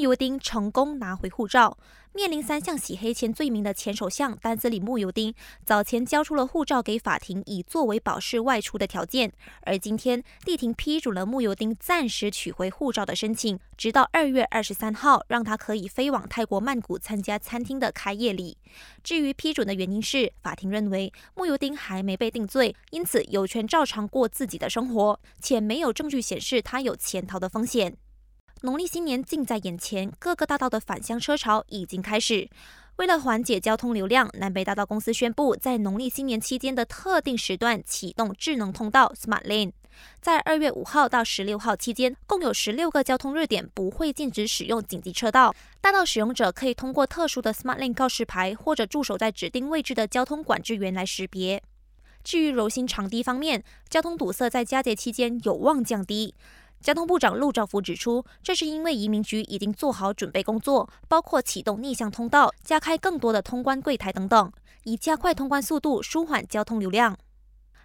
尤丁成功拿回护照。面临三项洗黑钱罪名的前首相丹斯里穆尤丁，早前交出了护照给法庭，以作为保释外出的条件。而今天，地庭批准了穆尤丁暂时取回护照的申请，直到二月二十三号，让他可以飞往泰国曼谷参加餐厅的开业礼。至于批准的原因是，法庭认为穆尤丁还没被定罪，因此有权照常过自己的生活，且没有证据显示他有潜逃的风险。农历新年近在眼前，各个大道的返乡车潮已经开始。为了缓解交通流量，南北大道公司宣布，在农历新年期间的特定时段启动智能通道 （Smart Lane）。在二月五号到十六号期间，共有十六个交通热点不会禁止使用紧急车道。大道使用者可以通过特殊的 Smart Lane 告示牌，或者驻守在指定位置的交通管制员来识别。至于柔性长堤方面，交通堵塞在佳节期间有望降低。交通部长陆兆福指出，这是因为移民局已经做好准备工作，包括启动逆向通道、加开更多的通关柜台等等，以加快通关速度，舒缓交通流量。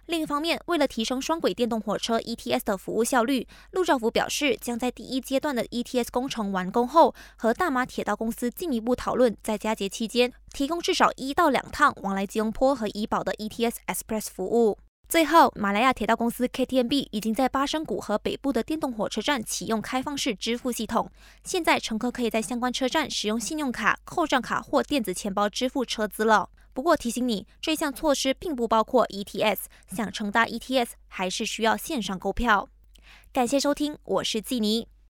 另一方面，为了提升双轨电动火车 ETS 的服务效率，陆兆福表示，将在第一阶段的 ETS 工程完工后，和大马铁道公司进一步讨论，在佳节期间提供至少一到两趟往来吉隆坡和怡保的 ETS Express 服务。最后，马来亚铁道公司 KTMB 已经在巴生谷和北部的电动火车站启用开放式支付系统。现在，乘客可以在相关车站使用信用卡、扣账卡或电子钱包支付车资了。不过提醒你，这项措施并不包括 ETS，想乘搭 ETS 还是需要线上购票。感谢收听，我是季妮。